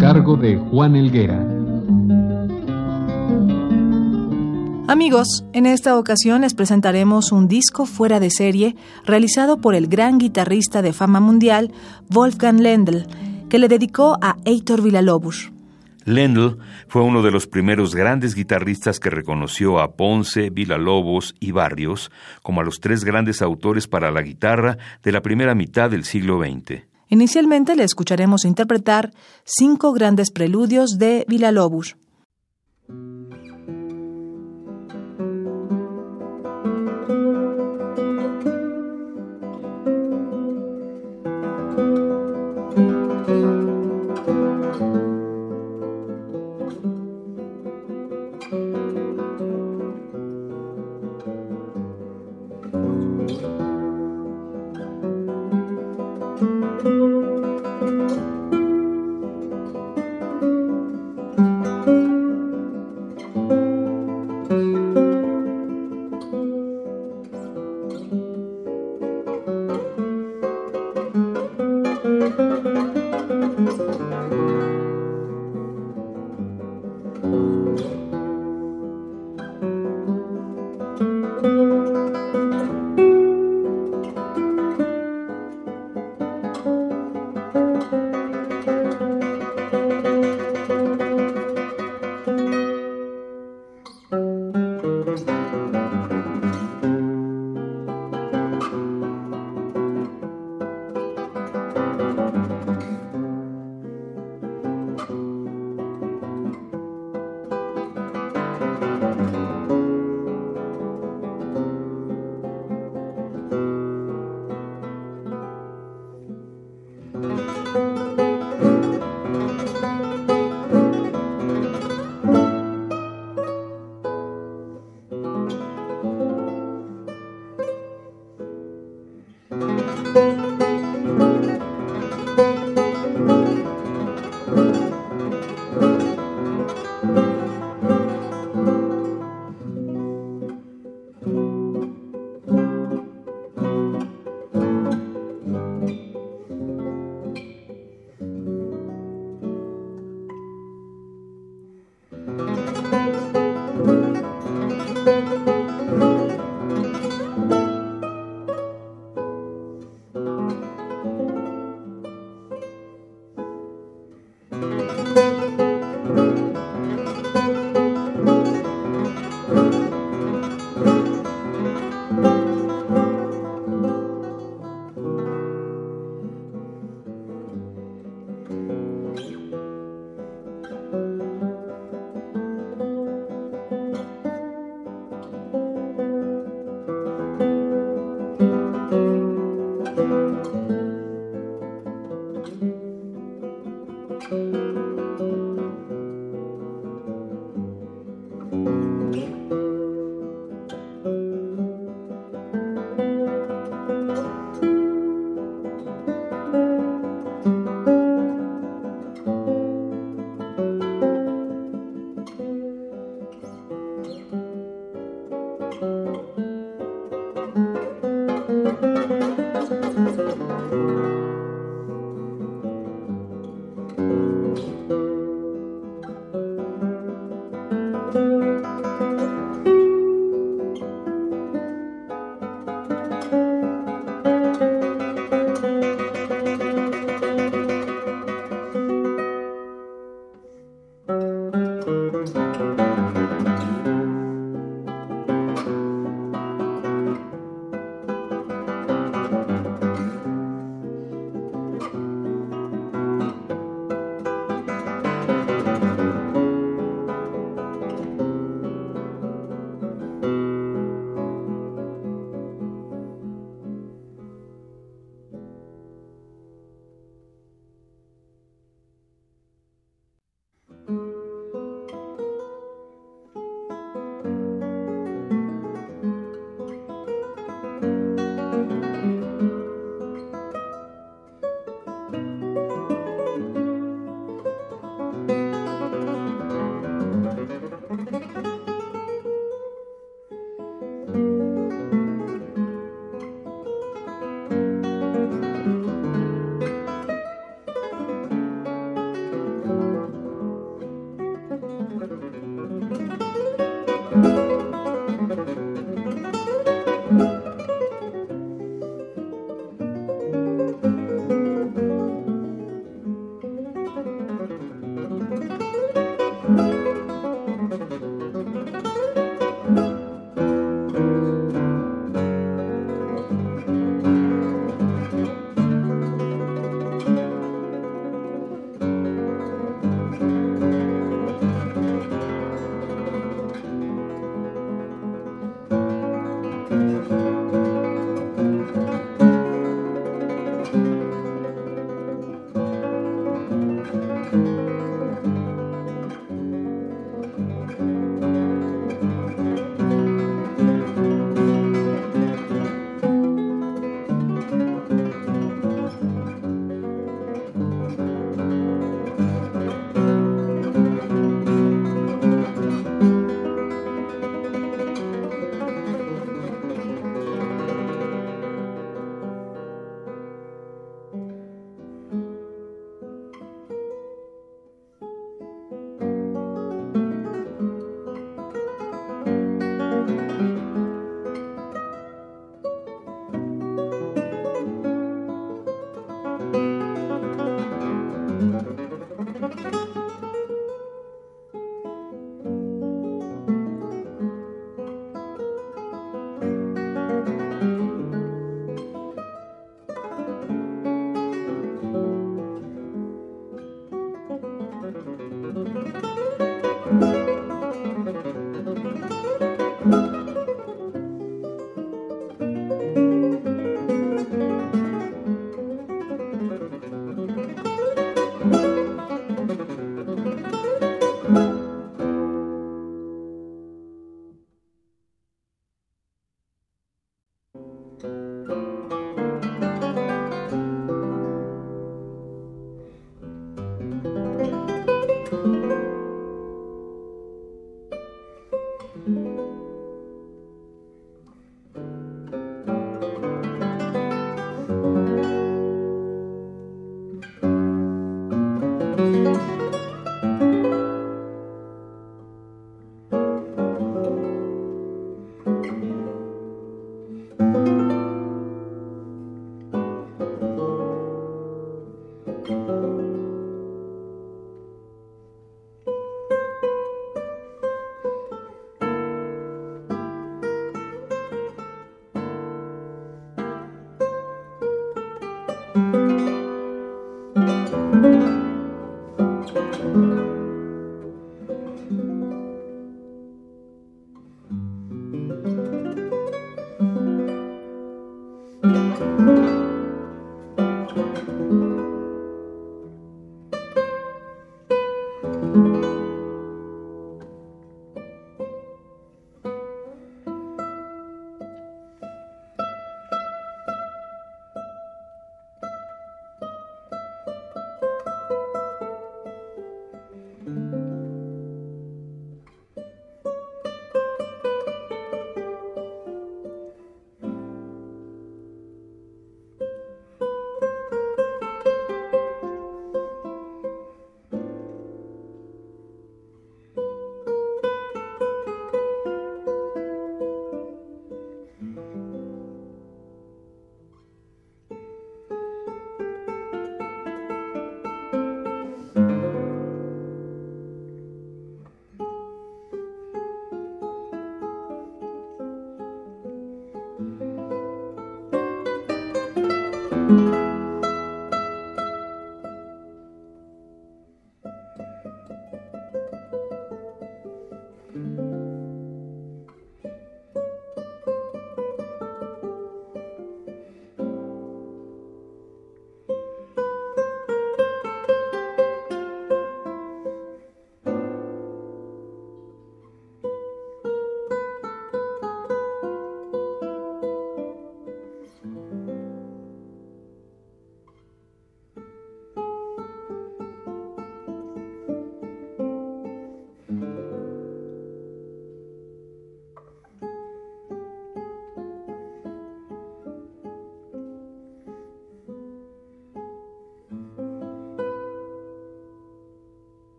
Cargo de Juan Elguera. Amigos, en esta ocasión les presentaremos un disco fuera de serie realizado por el gran guitarrista de fama mundial Wolfgang Lendl, que le dedicó a Heitor Villalobos. Lendl fue uno de los primeros grandes guitarristas que reconoció a Ponce, Villalobos y Barrios como a los tres grandes autores para la guitarra de la primera mitad del siglo XX. Inicialmente le escucharemos interpretar cinco grandes preludios de Villalobos.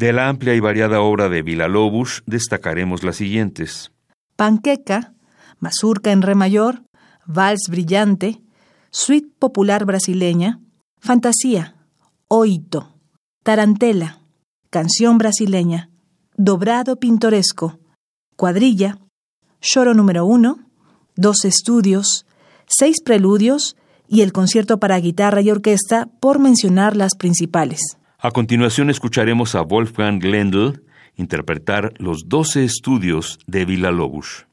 De la amplia y variada obra de Villa-Lobos destacaremos las siguientes. Panqueca, Mazurca en Re mayor, Vals Brillante, Suite Popular Brasileña, Fantasía, Oito, Tarantela, Canción Brasileña, Dobrado Pintoresco, Cuadrilla, Choro número uno, Dos Estudios, Seis Preludios y el concierto para guitarra y orquesta, por mencionar las principales. A continuación escucharemos a Wolfgang Glendl interpretar los doce estudios de Villa Lobos.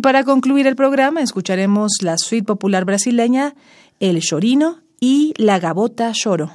Y para concluir el programa escucharemos la suite popular brasileña El Chorino y La Gabota Choro.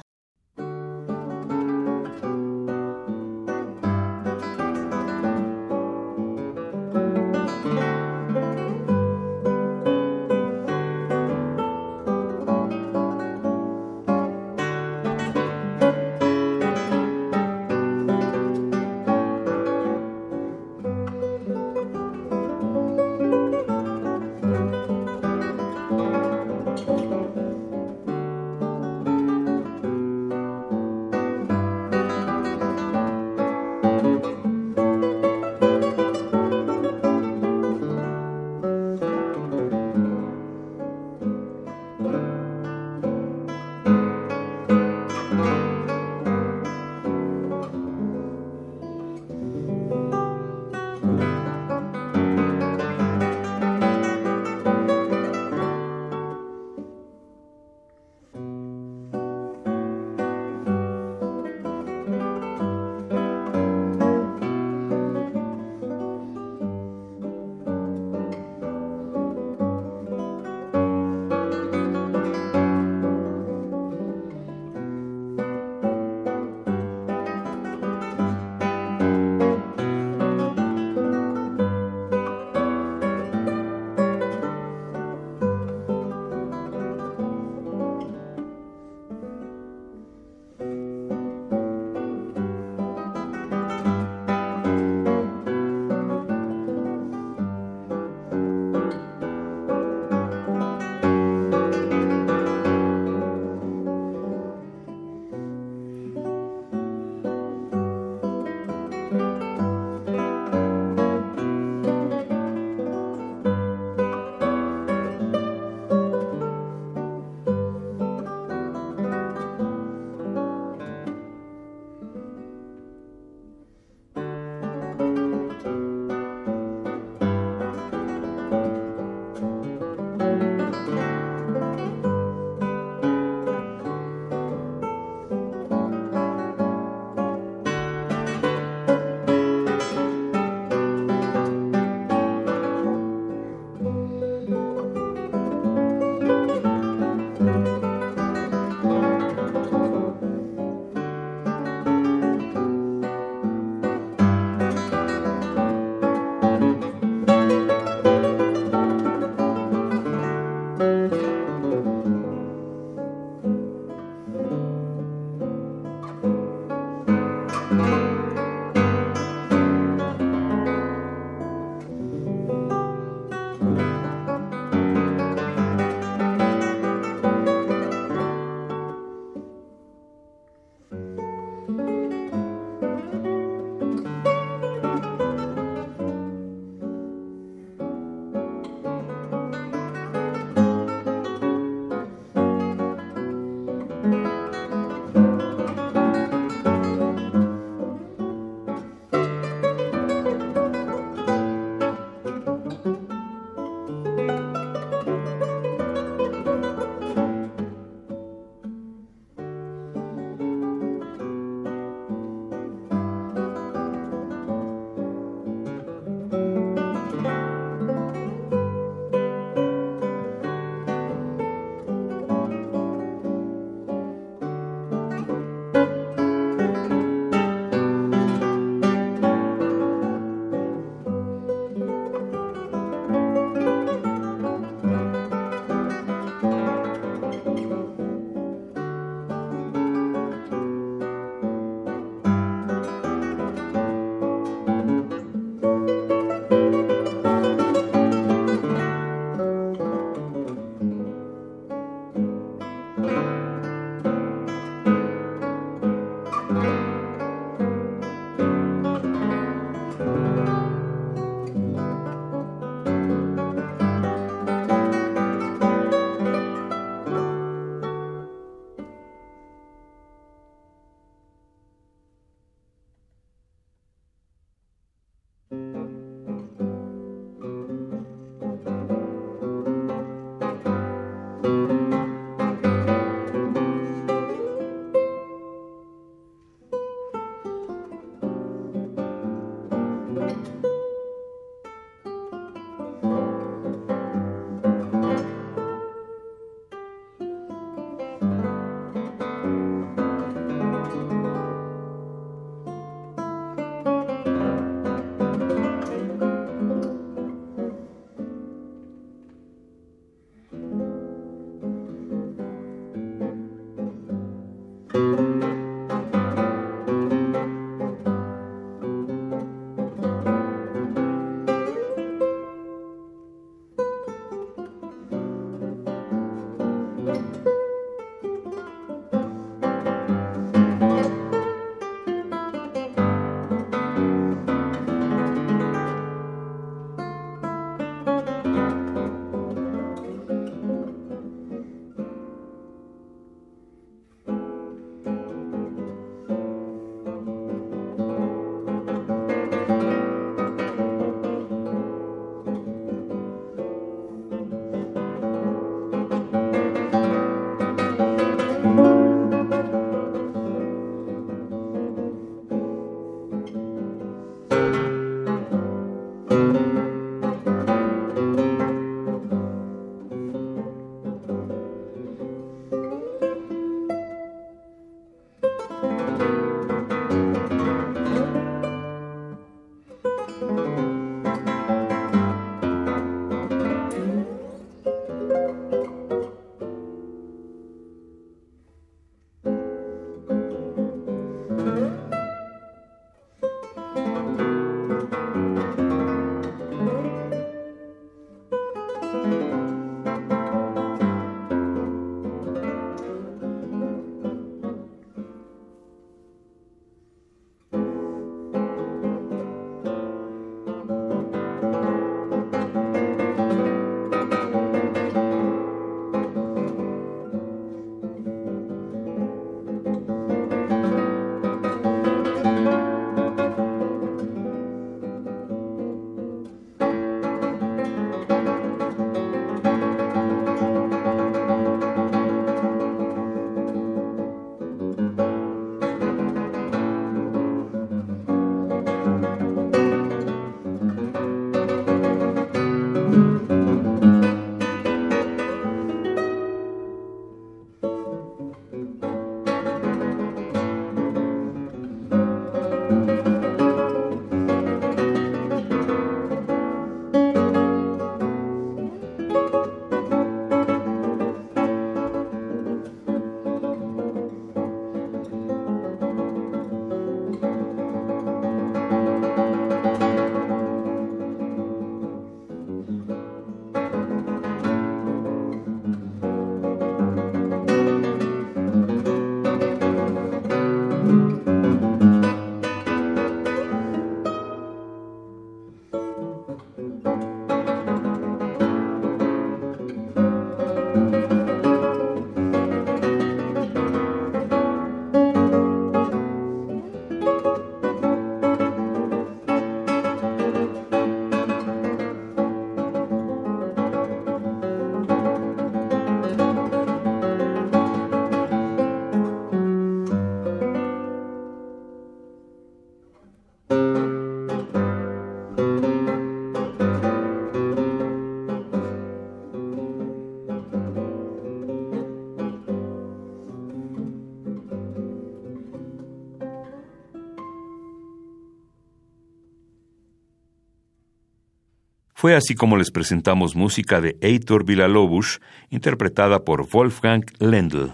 Fue así como les presentamos música de Heitor Villa-Lobos, interpretada por Wolfgang Lendl.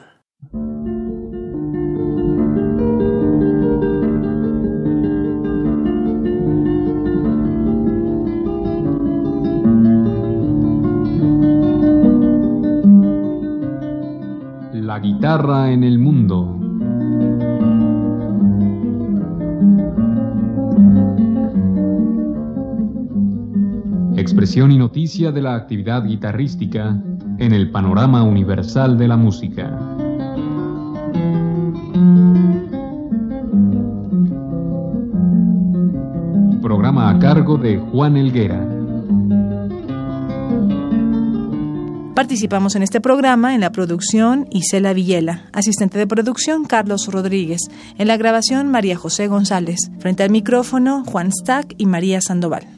Noticia de la actividad guitarrística en el panorama universal de la música. Programa a cargo de Juan Elguera. Participamos en este programa en la producción Isela Villela, asistente de producción Carlos Rodríguez, en la grabación María José González, frente al micrófono Juan Stack y María Sandoval.